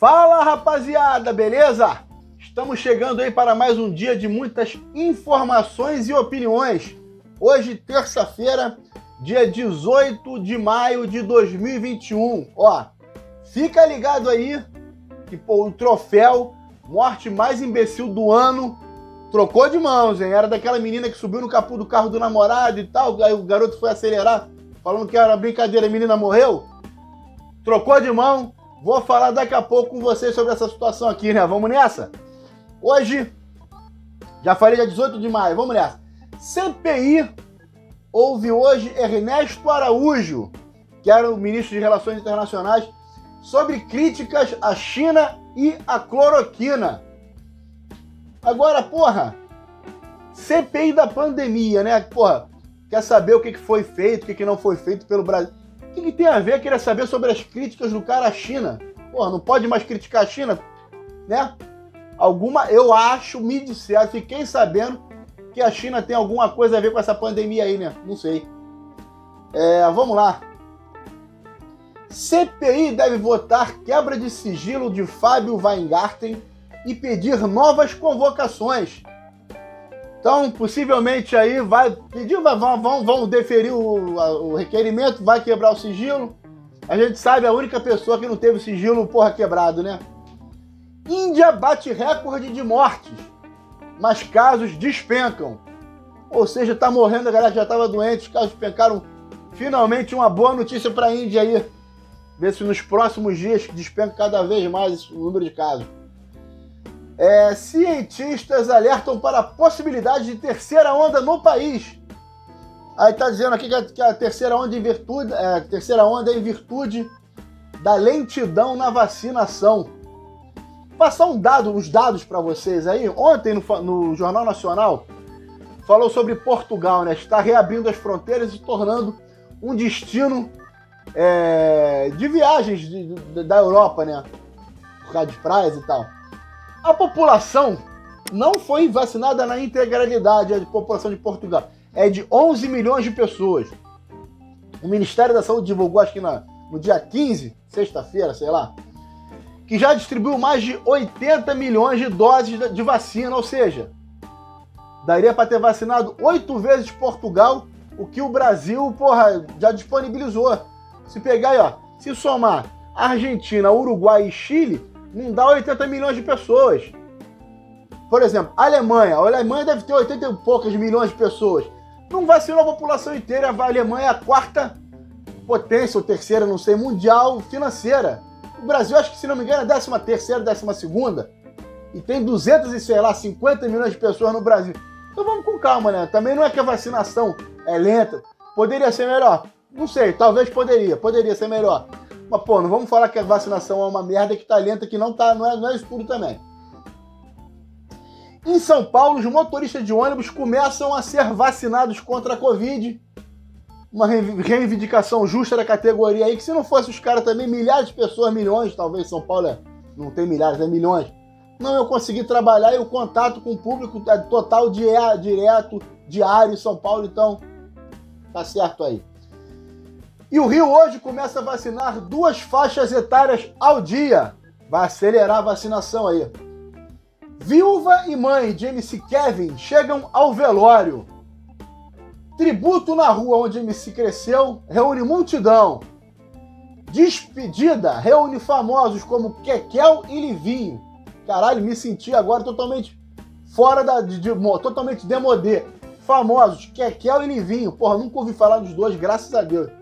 Fala rapaziada, beleza? Estamos chegando aí para mais um dia de muitas informações e opiniões. Hoje, terça-feira, dia 18 de maio de 2021. Ó, fica ligado aí que pô, o troféu morte mais imbecil do ano trocou de mãos, hein? Era daquela menina que subiu no capô do carro do namorado e tal, aí o garoto foi acelerar, falando que era brincadeira, a menina morreu. Trocou de mão, Vou falar daqui a pouco com vocês sobre essa situação aqui, né? Vamos nessa? Hoje, já falei dia 18 de maio, vamos nessa. CPI houve hoje Ernesto Araújo, que era o ministro de Relações Internacionais, sobre críticas à China e à cloroquina. Agora, porra, CPI da pandemia, né? Porra, quer saber o que foi feito, o que não foi feito pelo Brasil. O que, que, tem a ver querer saber sobre as críticas do cara à China? Pô, não pode mais criticar a China, né? Alguma, eu acho, me disseram, fiquei sabendo que a China tem alguma coisa a ver com essa pandemia aí, né? Não sei. É, vamos lá. CPI deve votar quebra de sigilo de Fábio Weingarten e pedir novas convocações. Então, possivelmente aí vai pedir, vão, vão, vão deferir o, o requerimento, vai quebrar o sigilo. A gente sabe a única pessoa que não teve o sigilo, porra, quebrado, né? Índia bate recorde de mortes, mas casos despencam. Ou seja, tá morrendo, a galera já estava doente, os casos despencaram. Finalmente uma boa notícia para a Índia aí. Ver se nos próximos dias despenca cada vez mais o número de casos. É, cientistas alertam para a possibilidade de terceira onda no país. Aí está dizendo aqui que a, que a, terceira onda em virtude, é, terceira onda é em virtude da lentidão na vacinação. Vou passar um dado, os dados para vocês aí. Ontem no, no, Jornal Nacional falou sobre Portugal, né? Está reabrindo as fronteiras e tornando um destino é, de viagens de, de, da Europa, né? Por causa de praias e tal. A população não foi vacinada na integralidade, a população de Portugal. É de 11 milhões de pessoas. O Ministério da Saúde divulgou, acho que na, no dia 15, sexta-feira, sei lá, que já distribuiu mais de 80 milhões de doses de vacina, ou seja, daria para ter vacinado oito vezes Portugal, o que o Brasil, porra, já disponibilizou. Se pegar aí, ó, se somar Argentina, Uruguai e Chile, não dá 80 milhões de pessoas. Por exemplo, a Alemanha. A Alemanha deve ter 80 e poucas milhões de pessoas. Não vacinou a população inteira. A Alemanha é a quarta potência, ou terceira, não sei, mundial financeira. O Brasil, acho que se não me engano, é décima terceira, décima segunda. E tem 200 e, sei lá, 50 milhões de pessoas no Brasil. Então vamos com calma, né? Também não é que a vacinação é lenta. Poderia ser melhor? Não sei, talvez poderia. Poderia ser melhor. Mas, pô, não vamos falar que a vacinação é uma merda que tá lenta, que não tá, não é, não é isso tudo também. Em São Paulo, os motoristas de ônibus começam a ser vacinados contra a Covid. Uma reivindicação justa da categoria aí, que se não fosse os caras também, milhares de pessoas, milhões, talvez São Paulo é, não tem milhares, é milhões. Não, eu consegui trabalhar e o contato com o público é total, direto, diário em São Paulo, então tá certo aí. E o Rio hoje começa a vacinar duas faixas etárias ao dia. Vai acelerar a vacinação aí. Viúva e mãe de MC Kevin chegam ao velório. Tributo na rua onde MC cresceu reúne multidão. Despedida reúne famosos como Kekel e Livinho. Caralho, me senti agora totalmente fora da. De, de, totalmente demodê. Famosos, Kekel e Livinho. Porra, nunca ouvi falar dos dois, graças a Deus.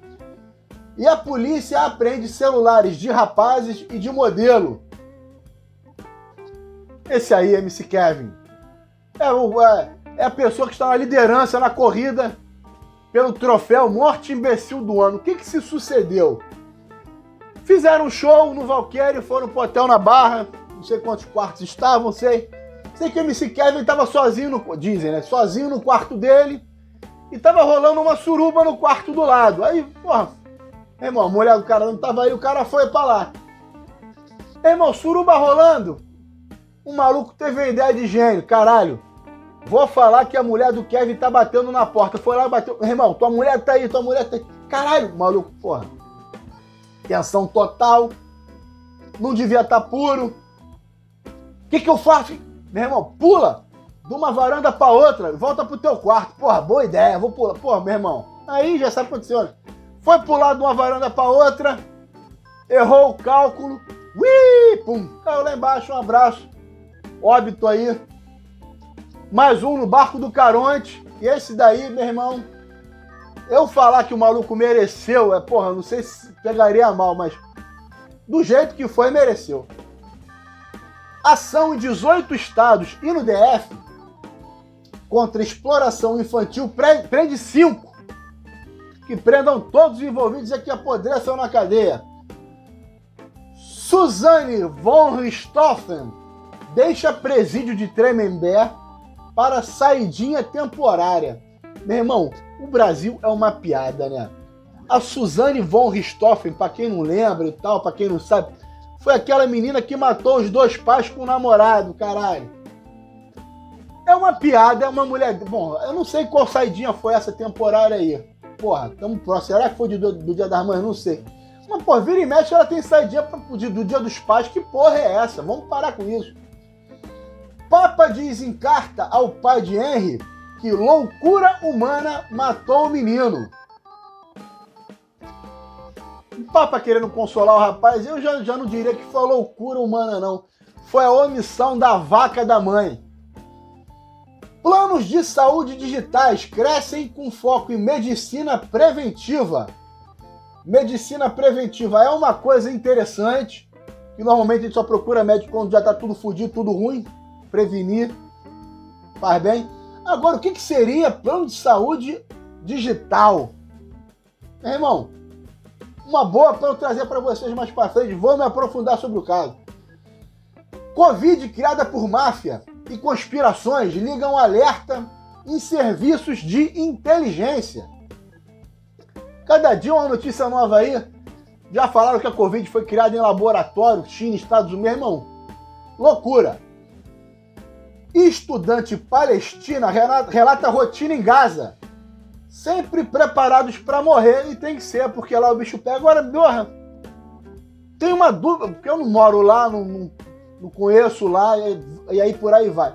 E a polícia apreende celulares de rapazes e de modelo. Esse aí, MC Kevin, é, o, é, é a pessoa que está na liderança na corrida pelo troféu Morte Imbecil do Ano. O que, que se sucedeu? Fizeram um show no Valqueire, foram pro hotel na Barra, não sei quantos quartos estavam, sei. Sei que o MC Kevin estava sozinho, no, dizem, né? Sozinho no quarto dele e tava rolando uma suruba no quarto do lado. Aí, porra, irmão, a mulher do cara não tava aí, o cara foi pra lá. irmão, suruba rolando. O maluco teve uma ideia de gênio, caralho. Vou falar que a mulher do Kevin tá batendo na porta. Foi lá e bateu. Irmão, tua mulher tá aí, tua mulher tá aí. Caralho, maluco, porra. Tensão total. não devia estar tá puro. O que, que eu faço? Meu irmão, pula de uma varanda para outra, volta pro teu quarto. Porra, boa ideia, vou pular. Porra, meu irmão, aí já sabe o que aconteceu. Foi pular de uma varanda para outra, errou o cálculo, ui, pum, caiu lá embaixo, um abraço, óbito aí. Mais um no barco do Caronte, e esse daí, meu irmão, eu falar que o maluco mereceu, é porra, não sei se pegaria mal, mas do jeito que foi, mereceu. Ação em 18 estados e no DF contra exploração infantil prende 5 que prendam todos os envolvidos e que apodreçam na cadeia. Suzane von Richthofen deixa presídio de Tremembé para saidinha temporária. Meu irmão, o Brasil é uma piada, né? A Suzane von Richthofen, para quem não lembra e tal, para quem não sabe, foi aquela menina que matou os dois pais com o namorado, caralho. É uma piada, é uma mulher. Bom, eu não sei qual saidinha foi essa temporária aí porra, tamo próximo. Será que foi do, do Dia das Mães? Não sei. Mas, pô, vira e mexe, ela tem do, do Dia dos Pais. Que porra é essa? Vamos parar com isso. Papa diz em carta ao pai de Henry que loucura humana matou o menino. O Papa querendo consolar o rapaz, eu já, já não diria que foi loucura humana, não. Foi a omissão da vaca da mãe. Planos de saúde digitais crescem com foco em medicina preventiva. Medicina preventiva é uma coisa interessante, que normalmente a gente só procura médico quando já está tudo fodido, tudo ruim. Prevenir faz bem. Agora, o que, que seria plano de saúde digital? Meu irmão, uma boa para eu trazer para vocês mais para frente. Vou me aprofundar sobre o caso. Covid criada por máfia e conspirações ligam alerta em serviços de inteligência. Cada dia uma notícia nova aí. Já falaram que a Covid foi criada em laboratório, China, Estados Unidos, meu irmão. Loucura. Estudante palestina relata rotina em Gaza. Sempre preparados para morrer e tem que ser, porque lá o bicho pega. Agora, porra, tem uma dúvida, porque eu não moro lá, não, não não conheço lá, e, e aí por aí vai.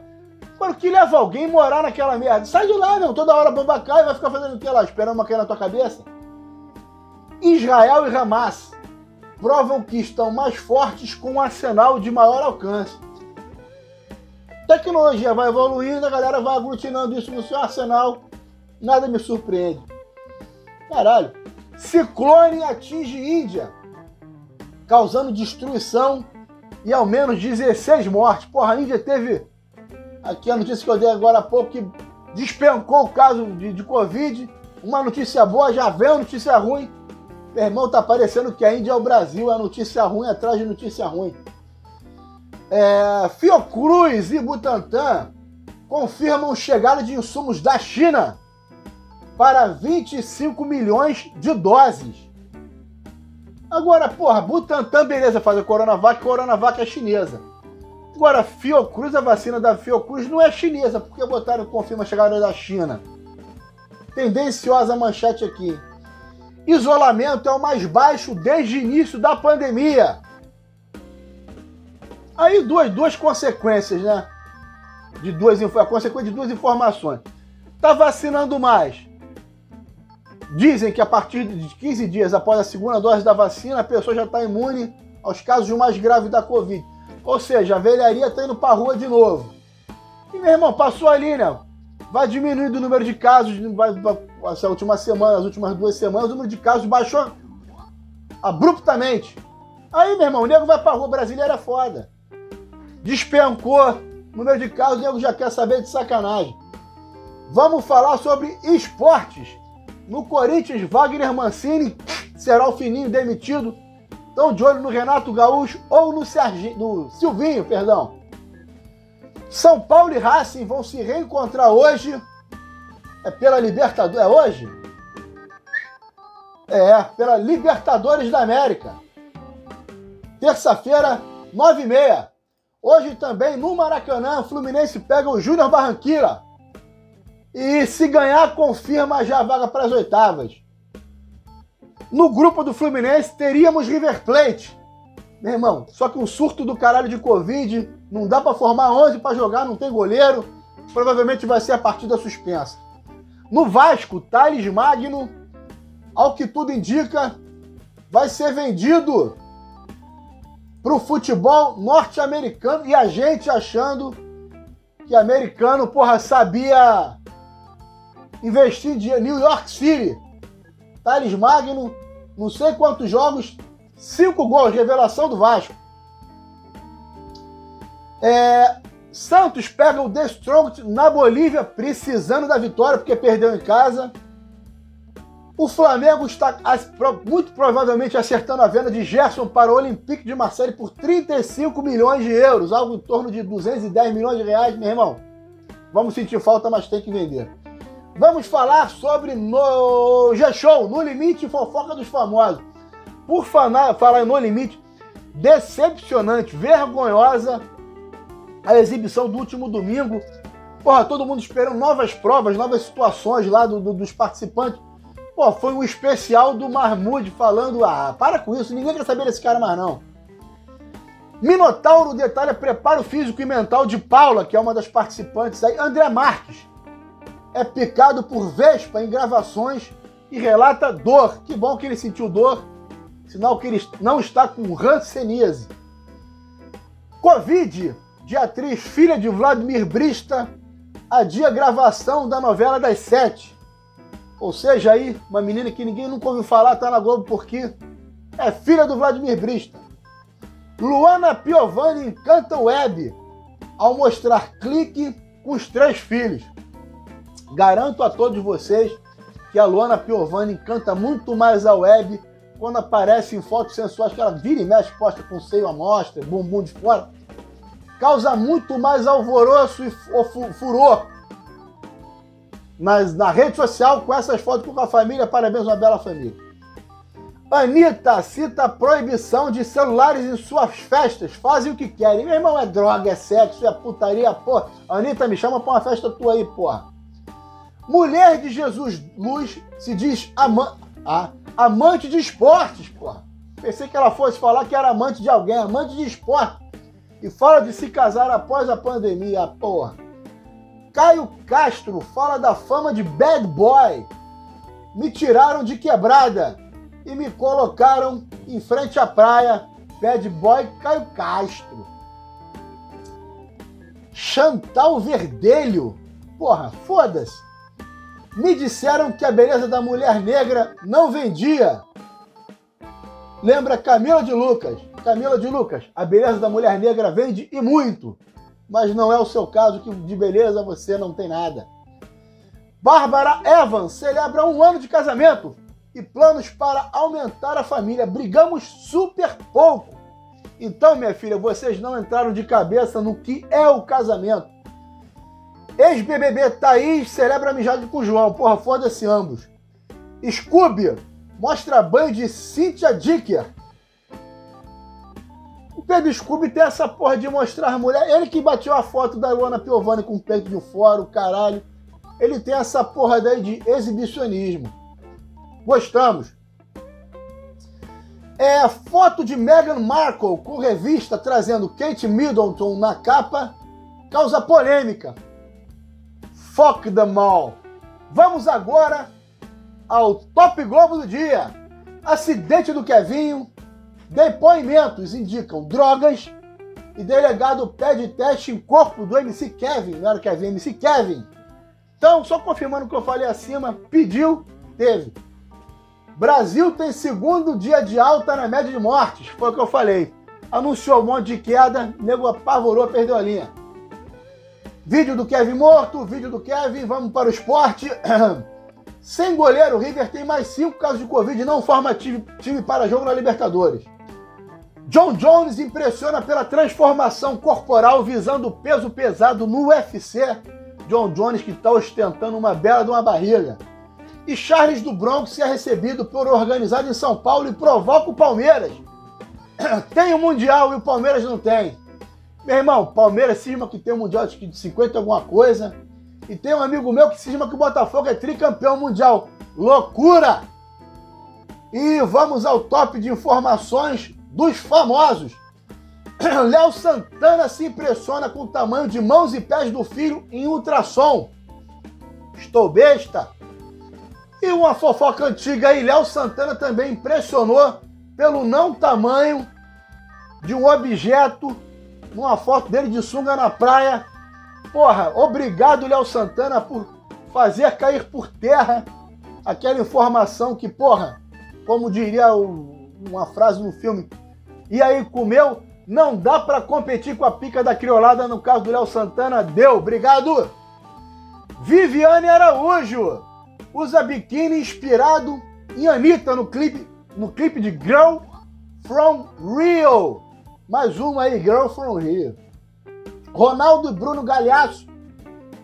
Mano, que leva alguém morar naquela merda? Sai de lá, não. Toda hora bomba cai e vai ficar fazendo o que lá? Esperando uma cair na tua cabeça? Israel e Hamas provam que estão mais fortes com um arsenal de maior alcance. Tecnologia vai evoluindo, a galera vai aglutinando isso no seu arsenal. Nada me surpreende. Caralho. Ciclone atinge Índia, causando destruição e ao menos 16 mortes. Porra, a Índia teve. Aqui a notícia que eu dei agora há pouco que despencou o caso de, de Covid. Uma notícia boa, já vem a notícia ruim. Meu irmão, tá parecendo que a Índia é o Brasil, é notícia ruim atrás de notícia ruim. É, Fiocruz e Butantan confirmam chegada de insumos da China para 25 milhões de doses. Agora, porra, Butantan, beleza, faz a Coronavac, Coronavac é chinesa. Agora, Fiocruz, a vacina da Fiocruz não é chinesa, porque botaram confirma a chegada da China. Tendenciosa manchete aqui. Isolamento é o mais baixo desde o início da pandemia. Aí duas, duas consequências, né? De duas, a consequência de duas informações. Tá vacinando mais Dizem que a partir de 15 dias após a segunda dose da vacina, a pessoa já está imune aos casos mais graves da Covid. Ou seja, a velharia está indo para a rua de novo. E, meu irmão, passou ali, né? Vai diminuindo o número de casos, vai, essa última semana, as últimas duas semanas, o número de casos baixou abruptamente. Aí, meu irmão, o nego vai para a rua, brasileira foda. Despencou o número de casos, o nego já quer saber de sacanagem. Vamos falar sobre esportes no Corinthians, Wagner Mancini será o fininho demitido. Estão de olho no Renato Gaúcho ou no, Sergi, no Silvinho, perdão. São Paulo e Racing vão se reencontrar hoje. É pela Libertadores. É hoje? É, pela Libertadores da América. Terça-feira, 9h30. Hoje também no Maracanã, Fluminense pega o Júnior Barranquilla. E se ganhar, confirma já a vaga para as oitavas. No grupo do Fluminense teríamos River Plate, Meu irmão, só que um surto do caralho de Covid, não dá para formar 11 para jogar, não tem goleiro. Provavelmente vai ser a partida suspensa. No Vasco, Thales Magno, ao que tudo indica, vai ser vendido para o futebol norte-americano e a gente achando que americano, porra, sabia investir em. New York City, Thales Magno, não sei quantos jogos, cinco gols, revelação do Vasco. É, Santos pega o The Strong na Bolívia, precisando da vitória, porque perdeu em casa. O Flamengo está muito provavelmente acertando a venda de Gerson para o Olympique de Marseille por 35 milhões de euros, algo em torno de 210 milhões de reais, meu irmão. Vamos sentir falta, mas tem que vender. Vamos falar sobre no G-Show, No Limite Fofoca dos Famosos. Por falar, falar No Limite, decepcionante, vergonhosa a exibição do último domingo. Porra, todo mundo esperando novas provas, novas situações lá do, do, dos participantes. Pô, foi um especial do Marmude falando: ah, para com isso, ninguém quer saber desse cara mais não. Minotauro detalha preparo físico e mental de Paula, que é uma das participantes aí. André Marques é picado por Vespa em gravações e relata dor. Que bom que ele sentiu dor, sinal que ele não está com ranceníase. Covid, de atriz filha de Vladimir Brista, adia gravação da novela das sete. Ou seja, aí, uma menina que ninguém nunca ouviu falar, tá na Globo porque é filha do Vladimir Brista. Luana Piovani encanta web ao mostrar clique com os três filhos. Garanto a todos vocês que a Luana Piovani encanta muito mais a web quando aparece em fotos sensuais que ela vira e mexe, posta com seio à mostra, bumbum de fora. Causa muito mais alvoroço e furor mas na rede social com essas fotos com a família. Parabéns, uma bela família. Anitta cita a proibição de celulares em suas festas. Fazem o que querem. Meu irmão, é droga, é sexo, é putaria, porra. Anitta, me chama pra uma festa tua aí, porra. Mulher de Jesus Luz se diz ama ah, amante de esportes, porra. Pensei que ela fosse falar que era amante de alguém, amante de esporte. E fala de se casar após a pandemia, porra. Caio Castro fala da fama de bad boy. Me tiraram de quebrada e me colocaram em frente à praia. Bad boy Caio Castro. Chantal Verdelho. Porra, foda-se. Me disseram que a beleza da mulher negra não vendia. Lembra Camila de Lucas? Camila de Lucas, a beleza da mulher negra vende e muito mas não é o seu caso, que de beleza você não tem nada. Bárbara Evans celebra um ano de casamento e planos para aumentar a família. Brigamos super pouco. Então, minha filha, vocês não entraram de cabeça no que é o casamento. Ex-BBB Thaís celebra amizade com João. Porra, foda-se ambos. Scooby mostra banho de Cynthia Dicker Pedro Scooby tem essa porra de mostrar mulher. Ele que bateu a foto da Luana Piovani com o peito de fora, o caralho. Ele tem essa porra daí de exibicionismo. Gostamos. É foto de Meghan Markle com revista trazendo Kate Middleton na capa causa polêmica. Fuck them all. Vamos agora ao Top Globo do dia. Acidente do Kevinho, Depoimentos indicam drogas e delegado pede teste em corpo do MC Kevin, não era Kevin, MC Kevin. Então, só confirmando o que eu falei acima, pediu, teve. Brasil tem segundo dia de alta na média de mortes, foi o que eu falei. Anunciou um monte de queda, nego apavorou, perdeu a linha. Vídeo do Kevin morto, vídeo do Kevin, vamos para o esporte. Sem goleiro, o River tem mais cinco casos de Covid e não forma time, time para jogo na Libertadores. John Jones impressiona pela transformação corporal visando o peso pesado no UFC. John Jones que está ostentando uma bela de uma barriga. E Charles do Bronx é recebido por organizado em São Paulo e provoca o Palmeiras. Tem o Mundial e o Palmeiras não tem. Meu irmão, Palmeiras cisma que tem um Mundial de 50 alguma coisa. E tem um amigo meu que cisma que o Botafogo é tricampeão mundial. Loucura! E vamos ao top de informações dos famosos. Léo Santana se impressiona com o tamanho de mãos e pés do filho em ultrassom. Estou besta. E uma fofoca antiga aí, Léo Santana também impressionou pelo não tamanho de um objeto numa foto dele de sunga na praia. Porra, obrigado, Léo Santana, por fazer cair por terra aquela informação que, porra, como diria o, uma frase no filme, e aí comeu, não dá para competir com a pica da criolada no caso do Léo Santana. Deu, obrigado. Viviane Araújo usa biquíni inspirado em Anitta no clipe, no clipe de Girl from Rio. Mais uma aí, Girl from Rio. Ronaldo e Bruno Galhaço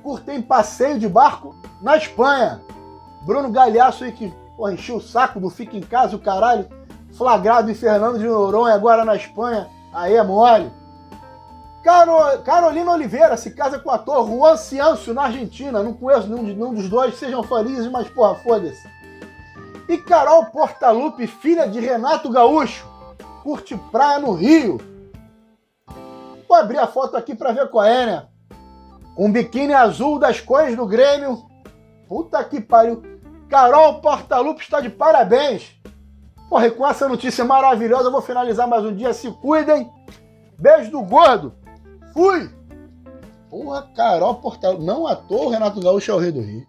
curtem passeio de barco na Espanha. Bruno Galhaço aí que porra, encheu o saco do Fica em Casa, o caralho, flagrado em Fernando de Noronha, agora na Espanha, aí é mole. Caro, Carolina Oliveira se casa com o ator Juan Ciancio na Argentina. Não conheço nenhum, nenhum dos dois, sejam felizes, mas porra, foda-se. E Carol Portalupe, filha de Renato Gaúcho, curte praia no Rio. Vou abrir a foto aqui pra ver qual é, né? Um biquíni azul das cores do Grêmio. Puta que pariu. Carol Portalupe está de parabéns. Porra, e com essa notícia maravilhosa eu vou finalizar mais um dia. Se cuidem. Beijo do gordo. Fui! Porra, Carol Portalupe. Não à toa o Renato Gaúcho é o rei do Rio.